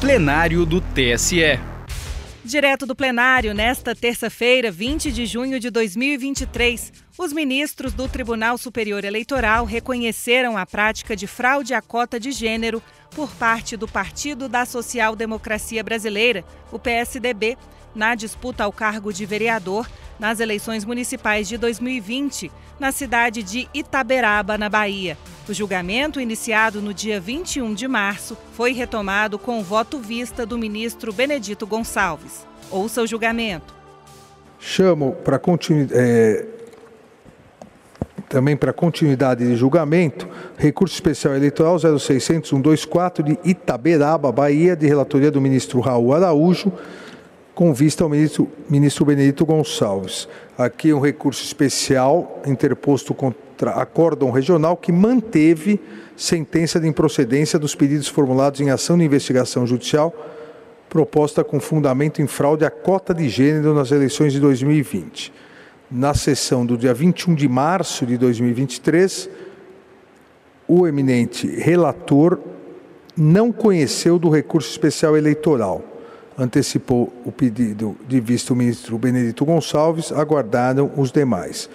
plenário do TSE. Direto do plenário, nesta terça-feira, 20 de junho de 2023, os ministros do Tribunal Superior Eleitoral reconheceram a prática de fraude à cota de gênero por parte do Partido da Social Democracia Brasileira, o PSDB, na disputa ao cargo de vereador nas eleições municipais de 2020, na cidade de Itaberaba, na Bahia. O julgamento, iniciado no dia 21 de março, foi retomado com o voto vista do ministro Benedito Gonçalves. Ouça o julgamento. Chamo para continuidade. É, também para continuidade de julgamento, recurso especial eleitoral 06124 de Itaberaba, Bahia, de relatoria do ministro Raul Araújo, com vista ao ministro, ministro Benedito Gonçalves. Aqui um recurso especial interposto contra acórdão regional que manteve sentença de improcedência dos pedidos formulados em ação de investigação judicial proposta com fundamento em fraude à cota de gênero nas eleições de 2020. Na sessão do dia 21 de março de 2023, o eminente relator não conheceu do recurso especial eleitoral antecipou o pedido de vista o ministro Benedito Gonçalves, aguardaram os demais.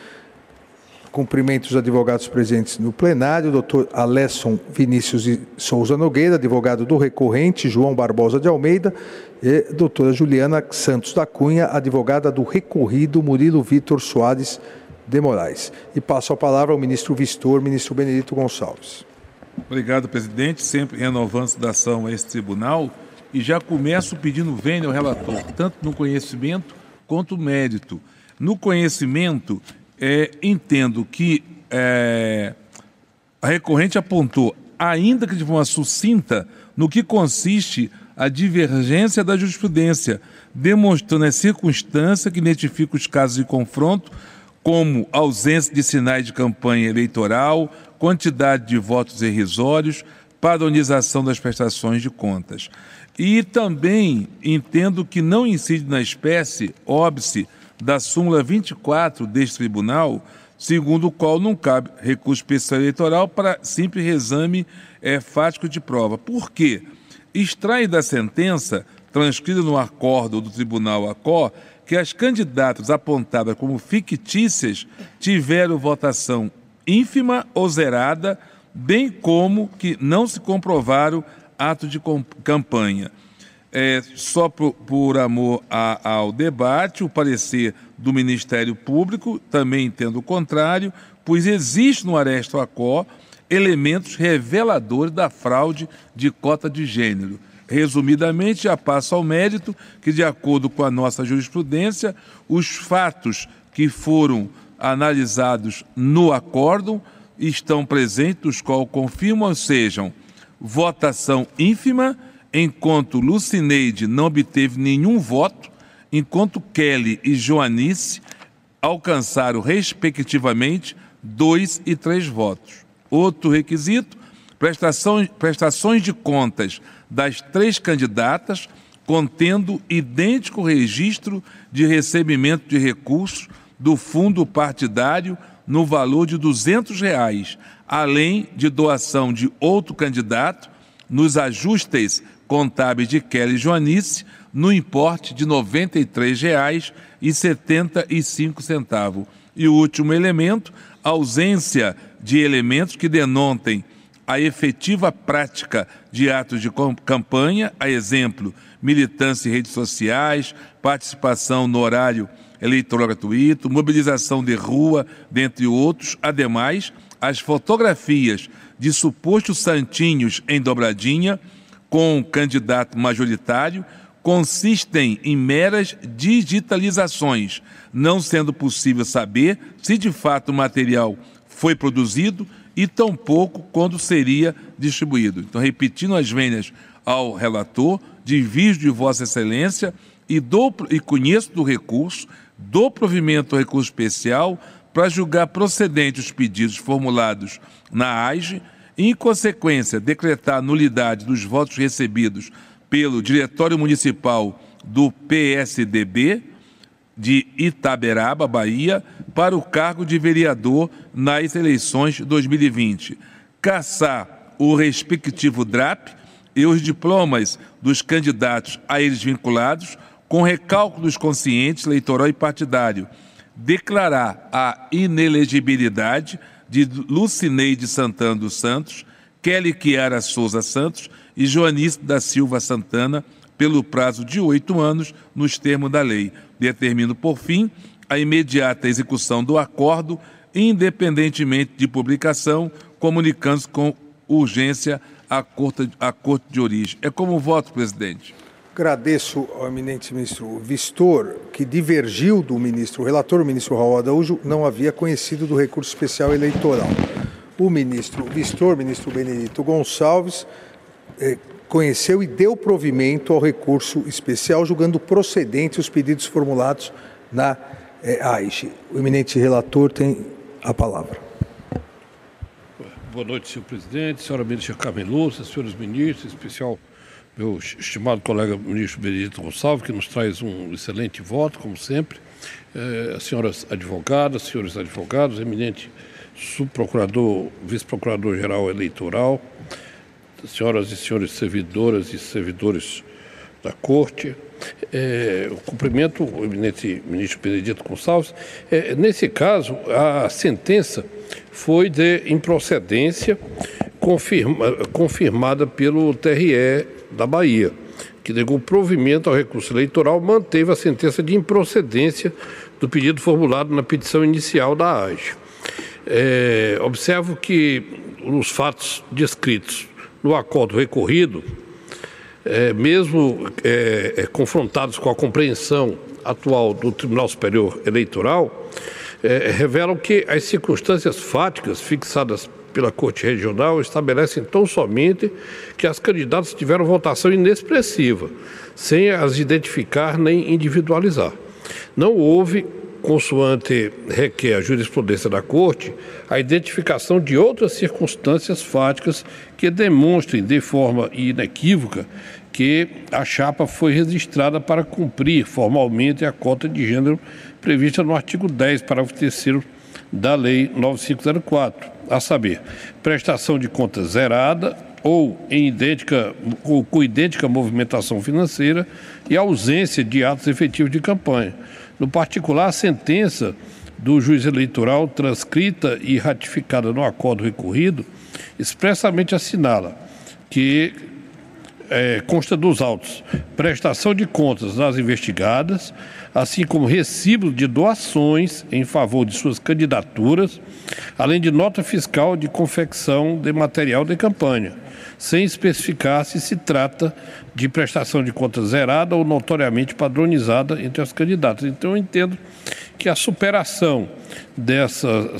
Cumprimento os advogados presentes no plenário, doutor Alesson Vinícius Souza Nogueira, advogado do recorrente, João Barbosa de Almeida, e doutora Juliana Santos da Cunha, advogada do recorrido, Murilo Vitor Soares de Moraes. E passo a palavra ao ministro Vistor, ministro Benedito Gonçalves. Obrigado, presidente. Sempre renovando da ação a esse tribunal e já começo pedindo vênia ao relator, tanto no conhecimento quanto no mérito. No conhecimento, é, entendo que é, a recorrente apontou, ainda que de forma sucinta, no que consiste a divergência da jurisprudência, demonstrando a circunstância que identifica os casos de confronto, como ausência de sinais de campanha eleitoral, quantidade de votos irrisórios, padronização das prestações de contas. E também entendo que não incide na espécie óbice da súmula 24 deste tribunal, segundo o qual não cabe recurso especial eleitoral para simples reexame é, fático de prova. Por quê? Extrai da sentença, transcrita no acordo do Tribunal ACO, que as candidatas apontadas como fictícias tiveram votação ínfima ou zerada, bem como que não se comprovaram ato de campanha. É, só por, por amor a, ao debate, o parecer do Ministério Público também entendo o contrário, pois existe no Aresto Acó elementos reveladores da fraude de cota de gênero. Resumidamente, já passo ao mérito que, de acordo com a nossa jurisprudência, os fatos que foram analisados no acórdão estão presentes, os quais confirmam, sejam votação ínfima, enquanto Lucineide não obteve nenhum voto, enquanto Kelly e Joanice alcançaram, respectivamente, dois e três votos. Outro requisito: prestação, prestações de contas das três candidatas, contendo idêntico registro de recebimento de recursos do fundo partidário no valor de 200 reais, além de doação de outro candidato nos ajustes contábeis de Kelly Joanice no importe de R$ 93,75. E o último elemento, ausência de elementos que denotem a efetiva prática de atos de campanha, a exemplo, militância em redes sociais, participação no horário eleitoral gratuito, mobilização de rua, dentre outros. Ademais, as fotografias de supostos santinhos em dobradinha com candidato majoritário consistem em meras digitalizações, não sendo possível saber se de fato o material foi produzido e tampouco quando seria distribuído. Então, repetindo as vênias ao relator, divido de Vossa Excelência e, dou, e conheço do recurso, dou provimento ao recurso especial para julgar procedentes os pedidos formulados na AIGE em consequência, decretar nulidade dos votos recebidos pelo Diretório Municipal do PSDB de Itaberaba, Bahia, para o cargo de vereador nas eleições de 2020. Caçar o respectivo DRAP e os diplomas dos candidatos a eles vinculados, com recálculo dos conscientes eleitoral e partidário, declarar a inelegibilidade de Lucineide Santana dos Santos, Kelly Chiara Souza Santos e Joanice da Silva Santana pelo prazo de oito anos, nos termos da lei. Determino, por fim, a imediata execução do acordo, independentemente de publicação, comunicando-se com urgência à corte, à corte de origem. É como voto, presidente. Agradeço ao eminente ministro Vistor, que divergiu do ministro, o relator, o ministro Raul Araújo, não havia conhecido do recurso especial eleitoral. O ministro Vistor, ministro Benedito Gonçalves, eh, conheceu e deu provimento ao recurso especial, julgando procedentes os pedidos formulados na eh, AIX. O eminente relator tem a palavra. Boa noite, senhor presidente, senhora ministra Carmelúcia, senhores ministros, especial meu estimado colega ministro Benedito Gonçalves, que nos traz um excelente voto, como sempre, eh, senhoras advogadas, senhores advogados, eminente subprocurador, vice-procurador-geral eleitoral, senhoras e senhores servidoras e servidores da Corte, é, cumprimento o eminente ministro Benedito Gonçalves. É, nesse caso, a sentença foi de improcedência confirma, confirmada pelo TRE da Bahia, que negou provimento ao recurso eleitoral, manteve a sentença de improcedência do pedido formulado na petição inicial da AGE. É, observo que os fatos descritos no acordo recorrido, é, mesmo é, é confrontados com a compreensão atual do Tribunal Superior Eleitoral, é, revelam que as circunstâncias fáticas fixadas pela Corte Regional estabelecem tão somente que as candidatas tiveram votação inexpressiva, sem as identificar nem individualizar. Não houve, consoante requer a jurisprudência da Corte, a identificação de outras circunstâncias fáticas que demonstrem de forma inequívoca que a chapa foi registrada para cumprir formalmente a cota de gênero prevista no artigo 10, parágrafo 3 da Lei 9504 a saber, prestação de conta zerada ou em idêntica ou com idêntica movimentação financeira e ausência de atos efetivos de campanha. No particular, a sentença do juiz eleitoral transcrita e ratificada no acordo recorrido expressamente assinala que é, consta dos autos prestação de contas das investigadas, assim como recibos de doações em favor de suas candidaturas, além de nota fiscal de confecção de material de campanha, sem especificar se se trata de prestação de contas zerada ou notoriamente padronizada entre as candidatas. Então, eu entendo que a superação dessa,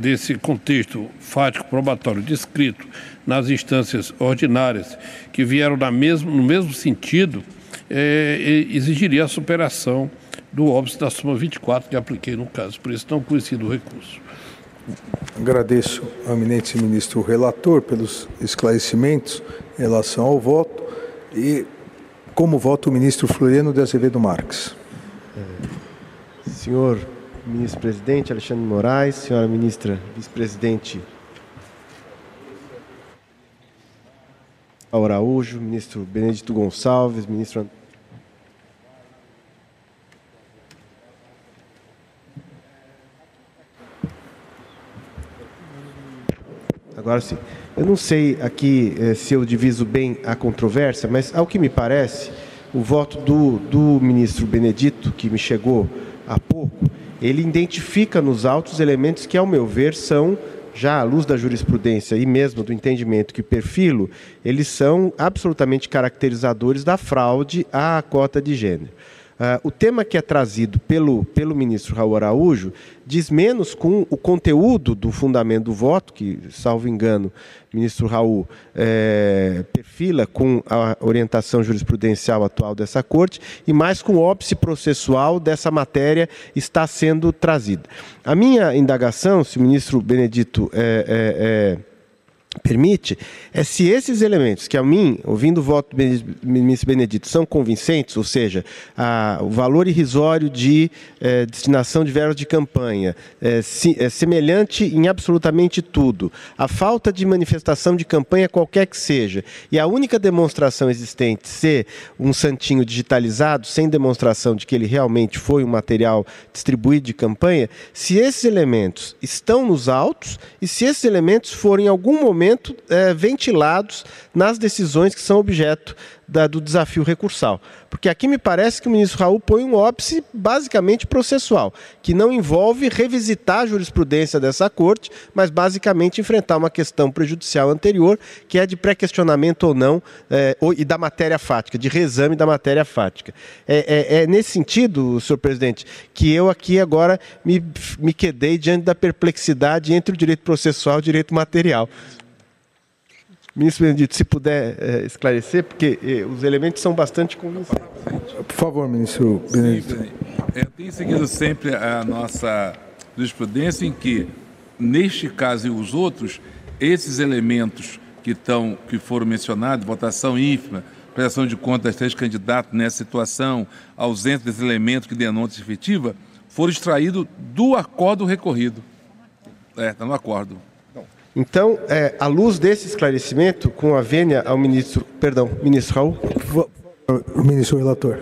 desse contexto fático probatório descrito nas instâncias ordinárias que vieram na mesmo, no mesmo sentido, é, exigiria a superação do óbice da súmula 24 que apliquei no caso, por isso não conhecido o recurso. Agradeço ao eminente ministro relator pelos esclarecimentos em relação ao voto e como voto o ministro Floriano de Azevedo Marques. Senhor ministro-presidente Alexandre Moraes, senhora ministra vice-presidente Araújo, ministro Benedito Gonçalves, ministro Agora sim. Eu não sei aqui eh, se eu diviso bem a controvérsia, mas ao que me parece, o voto do, do ministro Benedito, que me chegou há pouco, ele identifica nos autos elementos que, ao meu ver, são já à luz da jurisprudência e mesmo do entendimento que perfilo, eles são absolutamente caracterizadores da fraude à cota de gênero. Uh, o tema que é trazido pelo, pelo ministro Raul Araújo diz menos com o conteúdo do fundamento do voto, que, salvo engano, o ministro Raul é, perfila com a orientação jurisprudencial atual dessa corte, e mais com o óbice processual dessa matéria está sendo trazida. A minha indagação, se o ministro Benedito é, é, permite? É se esses elementos, que a mim, ouvindo o voto do ministro Benedito, são convincentes, ou seja, a, o valor irrisório de eh, destinação de verbas de campanha, eh, si, é semelhante em absolutamente tudo, a falta de manifestação de campanha qualquer que seja, e a única demonstração existente ser um santinho digitalizado, sem demonstração de que ele realmente foi um material distribuído de campanha, se esses elementos estão nos autos e se esses elementos forem em algum momento momento é, ventilados nas decisões que são objeto da, do desafio recursal. Porque aqui me parece que o ministro Raul põe um óbice basicamente processual, que não envolve revisitar a jurisprudência dessa corte, mas basicamente enfrentar uma questão prejudicial anterior, que é de pré-questionamento ou não, é, ou, e da matéria fática, de reexame da matéria fática. É, é, é, nesse sentido, senhor presidente, que eu aqui agora me, me quedei diante da perplexidade entre o direito processual e o direito material. Ministro Benedito, se puder é, esclarecer, porque é, os elementos são bastante convincentes. Por favor, ministro Benedito. Sim, é, tem seguido sempre a nossa jurisprudência em que, neste caso e os outros, esses elementos que, estão, que foram mencionados, votação ínfima, prestação de contas das três candidatos nessa situação, ausência desses elementos que denotam efetiva, foram extraídos do acordo recorrido. É, está no acordo. Então, é, à luz desse esclarecimento, com a vênia ao ministro, perdão, ministro Raul. O ministro relator.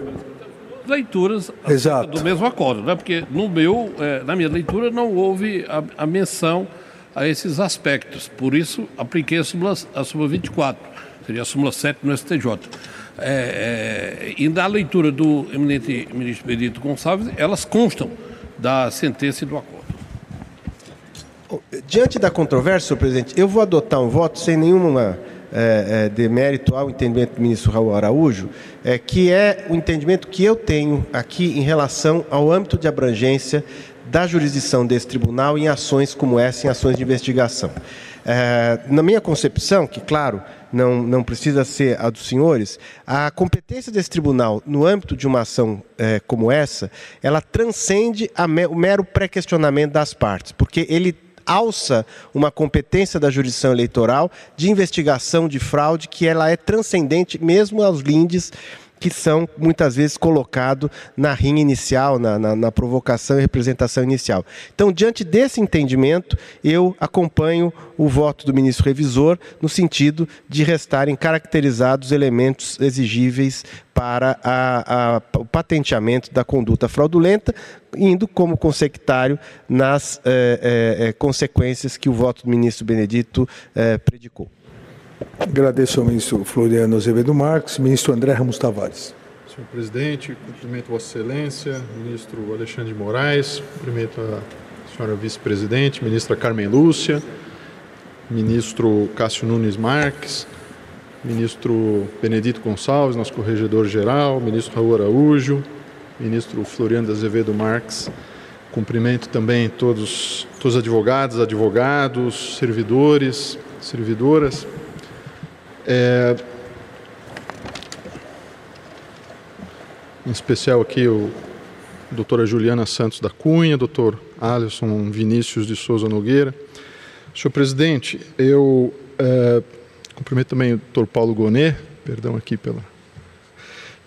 Leituras Exato. do mesmo acordo, né? porque no meu, é, na minha leitura não houve a, a, menção a esses aspectos. Por isso, apliquei a súmula, a súmula 24, seria a súmula 7 no STJ. É, é, e na leitura do eminente ministro Benedito Gonçalves, elas constam da sentença e do acordo. Diante da controvérsia, senhor presidente, eu vou adotar um voto sem nenhuma é, é, demérito ao entendimento do ministro Raul Araújo, é, que é o entendimento que eu tenho aqui em relação ao âmbito de abrangência da jurisdição desse tribunal em ações como essa, em ações de investigação. É, na minha concepção, que claro, não, não precisa ser a dos senhores, a competência desse tribunal no âmbito de uma ação é, como essa, ela transcende me, o mero pré-questionamento das partes, porque ele alça uma competência da jurisdição eleitoral de investigação de fraude que ela é transcendente mesmo aos lindes que são muitas vezes colocados na rinha inicial, na, na, na, provocação e representação inicial. Então, diante desse entendimento, eu acompanho o voto do ministro revisor no sentido de restarem caracterizados elementos exigíveis para a, a, o patenteamento da conduta fraudulenta, indo como consectário nas eh, eh, consequências que o voto do ministro Benedito eh, predicou. Agradeço ao ministro Floriano Azevedo Marques, ministro André Ramos Tavares. Senhor presidente, cumprimento Vossa Excelência, ministro Alexandre de Moraes, cumprimento a senhora vice-presidente, ministra Carmen Lúcia, ministro Cássio Nunes Marques, ministro Benedito Gonçalves, nosso corregedor-geral, ministro Raul Araújo, ministro Floriano Azevedo Marques. Cumprimento também todos, todos os advogados, advogados, servidores, servidoras, é, em especial aqui o doutora Juliana Santos da Cunha, doutor Alisson Vinícius de Souza Nogueira. Senhor presidente, eu é, cumprimento também o doutor Paulo Gonet, perdão aqui pela.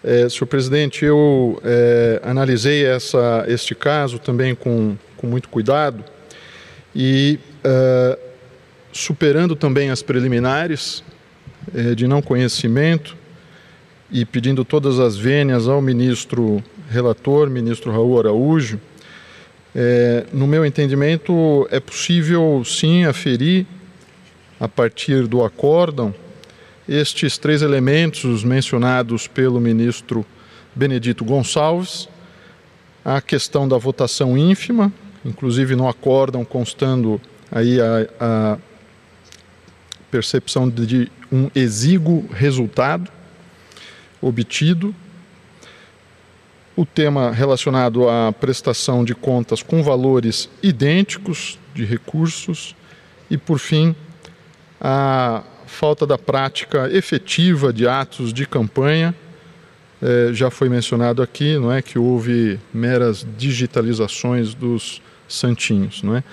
É, senhor presidente, eu é, analisei essa, este caso também com, com muito cuidado e é, superando também as preliminares, é, de não conhecimento e pedindo todas as vênias ao ministro relator, ministro Raul Araújo, é, no meu entendimento, é possível sim aferir, a partir do acórdão, estes três elementos mencionados pelo ministro Benedito Gonçalves, a questão da votação ínfima, inclusive no acórdão constando aí a, a percepção de um exíguo resultado obtido, o tema relacionado à prestação de contas com valores idênticos de recursos e, por fim, a falta da prática efetiva de atos de campanha. É, já foi mencionado aqui, não é, que houve meras digitalizações dos santinhos, não é?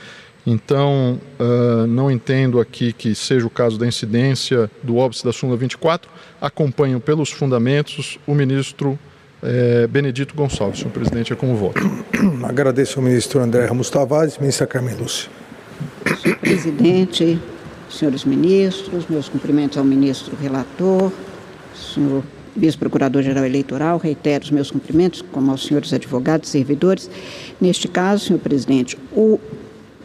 Então, uh, não entendo aqui que seja o caso da incidência do óbice da súmula 24. Acompanho pelos fundamentos o ministro eh, Benedito Gonçalves. Senhor presidente, é como voto. Agradeço ao ministro André Ramos Tavares, ministra Carmen Lúcia. Senhor presidente, senhores ministros, meus cumprimentos ao ministro relator, senhor vice-procurador-geral eleitoral, reitero os meus cumprimentos, como aos senhores advogados e servidores. Neste caso, senhor presidente, o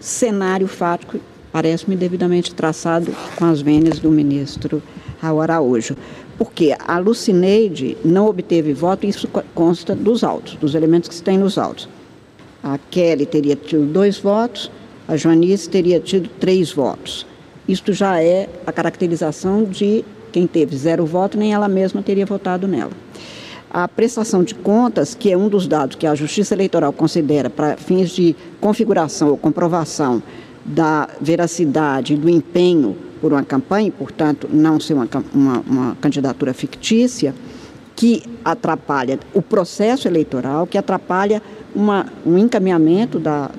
cenário fático parece-me devidamente traçado com as vênias do ministro Raul Araújo. Porque a Lucineide não obteve voto, isso consta dos autos, dos elementos que estão nos autos. A Kelly teria tido dois votos, a Joanice teria tido três votos. Isto já é a caracterização de quem teve zero voto, nem ela mesma teria votado nela. A prestação de contas, que é um dos dados que a Justiça Eleitoral considera para fins de configuração ou comprovação da veracidade do empenho por uma campanha, e, portanto, não ser uma, uma, uma candidatura fictícia, que atrapalha o processo eleitoral, que atrapalha uma, um encaminhamento da,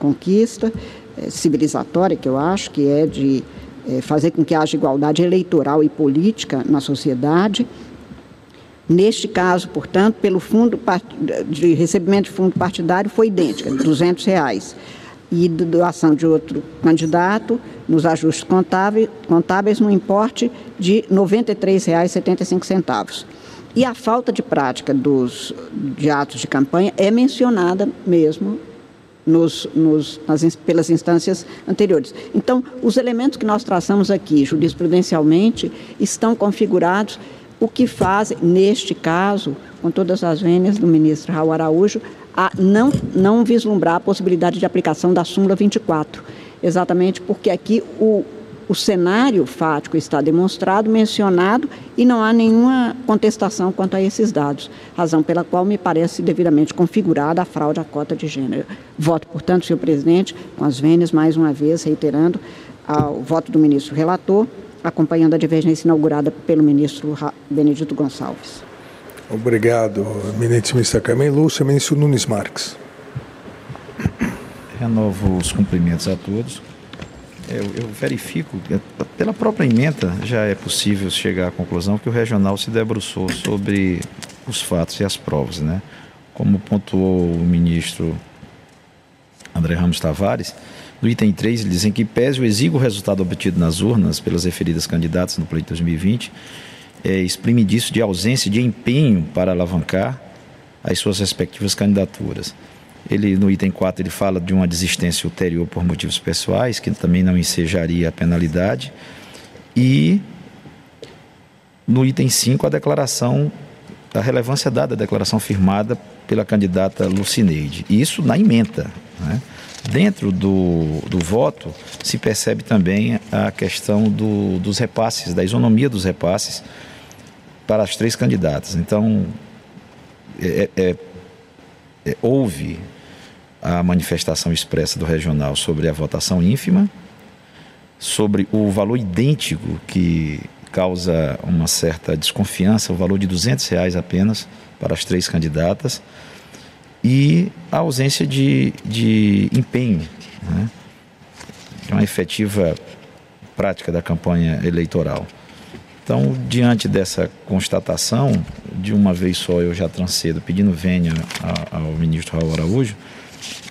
conquista é, civilizatória, que eu acho que é de é, fazer com que haja igualdade eleitoral e política na sociedade Neste caso, portanto, pelo fundo de recebimento de fundo partidário foi idêntica, 200 reais. E doação de outro candidato, nos ajustes contábeis, contábeis no importe de R$ 93,75. E a falta de prática dos, de atos de campanha é mencionada mesmo nos, nos, nas, pelas instâncias anteriores. Então, os elementos que nós traçamos aqui jurisprudencialmente estão configurados o que faz, neste caso, com todas as vênias do ministro Raul Araújo, a não, não vislumbrar a possibilidade de aplicação da súmula 24, exatamente porque aqui o, o cenário fático está demonstrado, mencionado, e não há nenhuma contestação quanto a esses dados, razão pela qual me parece devidamente configurada a fraude à cota de gênero. Voto, portanto, senhor presidente, com as vênias, mais uma vez, reiterando o voto do ministro relator, acompanhando a divergência inaugurada pelo ministro Benedito Gonçalves. Obrigado, eminente ministra Carmen Lúcia. Ministro Nunes Marques. Renovo os cumprimentos a todos. Eu, eu, verifico, pela própria emenda, já é possível chegar à conclusão que o regional se debruçou sobre os fatos e as provas, né? Como pontuou o ministro André Ramos Tavares, no item 3, eles dizem que pese o exíguo resultado obtido nas urnas pelas referidas candidatas no pleito 2020, é, exprime disso de ausência de empenho para alavancar as suas respectivas candidaturas. Ele, no item 4, ele fala de uma desistência ulterior por motivos pessoais, que também não ensejaria a penalidade. E no item 5, a declaração, a relevância dada à declaração firmada pela candidata Lucineide. Isso na emenda. Né? Dentro do, do voto se percebe também a questão do, dos repasses, da isonomia dos repasses para as três candidatas. Então, é, é, é, houve a manifestação expressa do regional sobre a votação ínfima, sobre o valor idêntico que causa uma certa desconfiança, o valor de 200 reais apenas para as três candidatas e a ausência de, de empenho, né? de uma efetiva prática da campanha eleitoral. Então, diante dessa constatação, de uma vez só eu já transcedo pedindo vênia ao ministro Raul Araújo,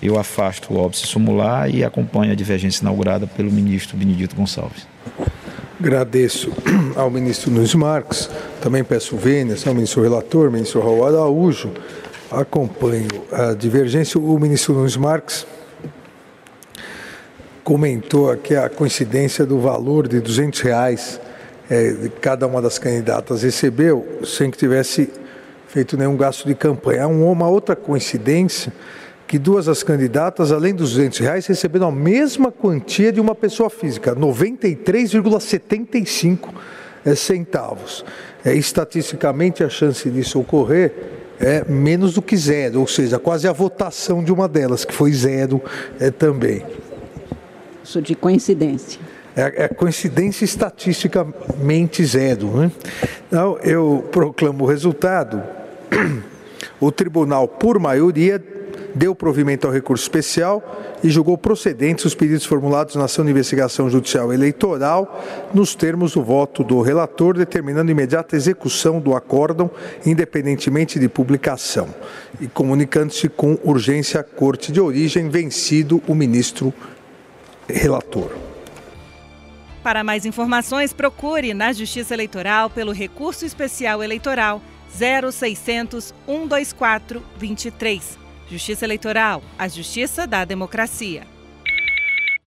eu afasto o óbice sumular e acompanho a divergência inaugurada pelo ministro Benedito Gonçalves. Agradeço ao ministro Nunes Marques, também peço vênias ao ministro relator, ministro Raul Araújo, acompanho a divergência. O ministro Nunes Marques comentou aqui a coincidência do valor de 200 reais é, de cada uma das candidatas recebeu, sem que tivesse feito nenhum gasto de campanha. Há uma outra coincidência que duas das candidatas, além dos 200 reais, receberam a mesma quantia de uma pessoa física, 93,75 centavos. É, estatisticamente, a chance disso ocorrer é menos do que zero, ou seja, quase a votação de uma delas, que foi zero é, também. Isso de coincidência. É, é coincidência estatisticamente zero. Né? Então, eu proclamo o resultado. O tribunal, por maioria, deu provimento ao recurso especial e julgou procedentes os pedidos formulados na ação de investigação judicial eleitoral nos termos do voto do relator, determinando imediata execução do acórdão, independentemente de publicação, e comunicando-se com urgência à Corte de Origem, vencido o ministro relator. Para mais informações, procure na Justiça Eleitoral pelo recurso especial eleitoral 0600 124 23. Justiça Eleitoral, a justiça da democracia.